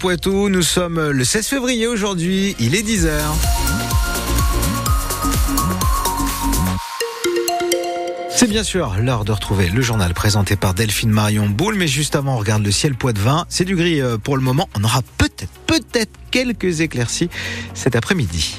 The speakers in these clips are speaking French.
Poitou. Nous sommes le 16 février aujourd'hui. Il est 10h. C'est bien sûr l'heure de retrouver le journal présenté par Delphine Marion Boule, mais juste avant, on regarde le ciel vin. C'est du gris euh, pour le moment. On aura peut-être, peut-être quelques éclaircies cet après-midi.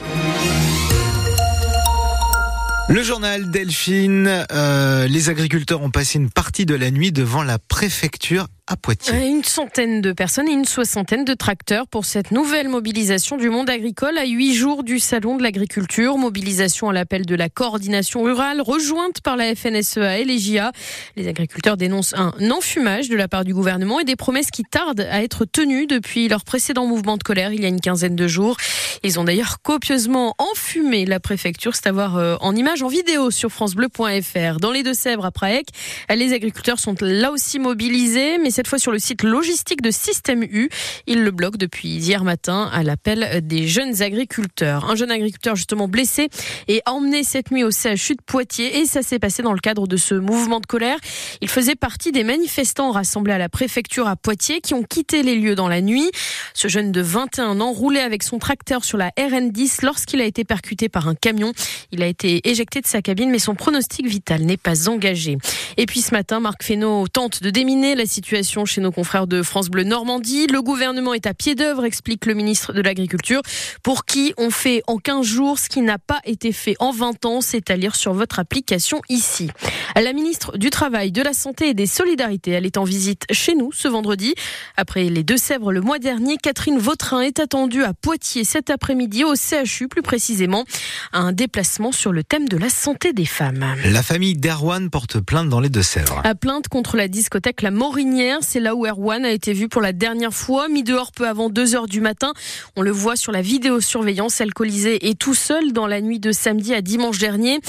Le journal Delphine, euh, les agriculteurs ont passé une partie de la nuit devant la préfecture à Poitiers. Une centaine de personnes et une soixantaine de tracteurs pour cette nouvelle mobilisation du monde agricole à huit jours du Salon de l'agriculture. Mobilisation à l'appel de la coordination rurale rejointe par la FNSEA et les JA. Les agriculteurs dénoncent un enfumage de la part du gouvernement et des promesses qui tardent à être tenues depuis leur précédent mouvement de colère il y a une quinzaine de jours. Ils ont d'ailleurs copieusement enfumé la préfecture. C'est à voir euh, en image, en vidéo sur francebleu.fr. Dans les Deux-Sèvres, à Praec, les agriculteurs sont là aussi mobilisés, mais cette fois sur le site logistique de Système U. Ils le bloquent depuis hier matin à l'appel des jeunes agriculteurs. Un jeune agriculteur justement blessé est emmené cette nuit au CHU de Poitiers et ça s'est passé dans le cadre de ce mouvement de colère. Il faisait partie des manifestants rassemblés à la préfecture à Poitiers qui ont quitté les lieux dans la nuit. Ce jeune de 21 ans roulait avec son tracteur sur la RN10 lorsqu'il a été percuté par un camion. Il a été éjecté de sa cabine mais son pronostic vital n'est pas engagé. Et puis ce matin, Marc Fesneau tente de déminer la situation chez nos confrères de France Bleu Normandie. Le gouvernement est à pied d'œuvre, explique le ministre de l'Agriculture, pour qui on fait en 15 jours ce qui n'a pas été fait en 20 ans, c'est à lire sur votre application ici. La ministre du Travail, de la Santé et des Solidarités, elle est en visite chez nous ce vendredi. Après les Deux-Sèvres le mois dernier, Catherine Vautrin est attendue à Poitiers cet après-midi au CHU plus précisément. Un déplacement sur le thème de la santé des femmes. La famille d'Erwan porte plainte dans les Deux-Sèvres. À plainte contre la discothèque La Morinière c'est là où Erwan a été vu pour la dernière fois, mis dehors peu avant 2 heures du matin. On le voit sur la vidéosurveillance alcoolisé et tout seul dans la nuit de samedi à dimanche dernier.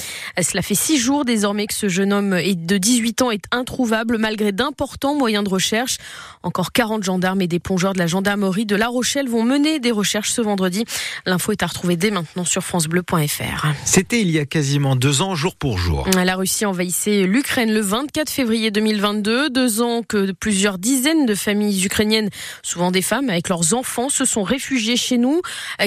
Cela fait six jours désormais que ce jeune homme de 18 ans est introuvable malgré d'importants moyens de recherche. Encore 40 gendarmes et des plongeurs de la gendarmerie de La Rochelle vont mener des recherches ce vendredi. L'info est à retrouver dès maintenant sur francebleu.fr. C'était il y a quasiment deux ans, jour pour jour. La Russie envahissait l'Ukraine le 24 février 2022, deux ans que plusieurs dizaines de familles ukrainiennes, souvent des femmes avec leurs enfants, se sont réfugiées chez nous.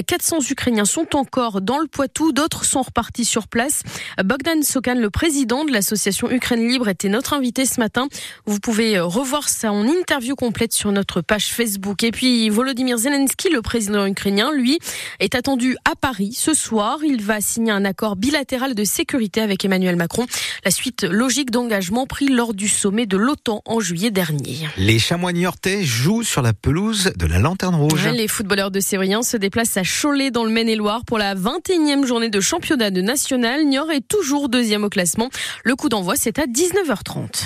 400 Ukrainiens sont encore dans le Poitou, d'autres sont repartis sur place. Bogdan Sokan, le président de l'association Ukraine Libre, était notre invité ce matin. Vous pouvez revoir ça en interview complète sur notre page Facebook. Et puis Volodymyr Zelensky, le président ukrainien, lui, est attendu à Paris ce soir. Il va signer un accord bilatéral de sécurité avec Emmanuel Macron. La suite logique d'engagement pris lors du sommet de l'OTAN en juillet dernier. Les chamois niortais jouent sur la pelouse de la Lanterne Rouge. les footballeurs de Sévrien se déplacent à Cholet dans le Maine-et-Loire pour la 21e journée de championnat de national. Niort est toujours deuxième au classement. Le coup d'envoi, c'est à 19h30.